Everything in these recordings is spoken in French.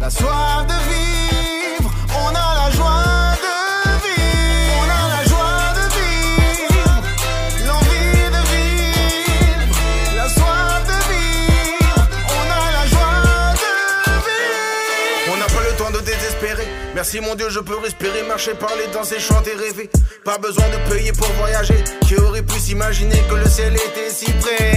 la soif de vivre, on a la joie de vivre, on a la joie de vivre, l'envie de vivre, la soif de vivre, on a la joie de vivre. On n'a pas le temps de désespérer, merci mon Dieu, je peux respirer, marcher, parler, danser, chanter, rêver. Pas besoin de payer pour voyager, qui aurait pu s'imaginer que le ciel était si près?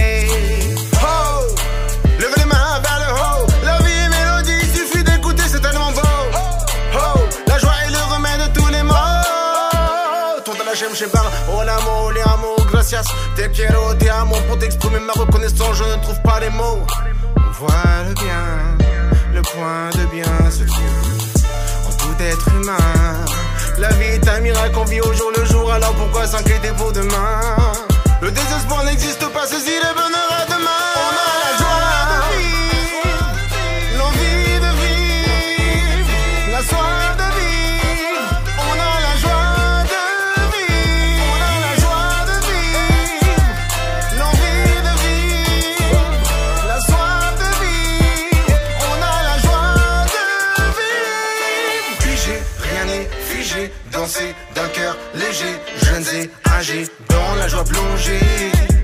j'aime, j'aime bien. Oh, Hola, mo, amo, gracias. Te quiero, te amo. Pour t'exprimer ma reconnaissance, je ne trouve pas les mots. On voit le bien, le point de bien se trouve en tout être humain. La vie est un miracle qu'on vit au jour le jour, alors pourquoi s'inquiéter pour demain? Le désespoir n'existe pas, d'un cœur léger, jeunes et âgés, dans la joie plongée.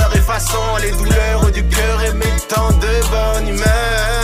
heures, effaçant les douleurs du cœur et mettant de bonne humeur.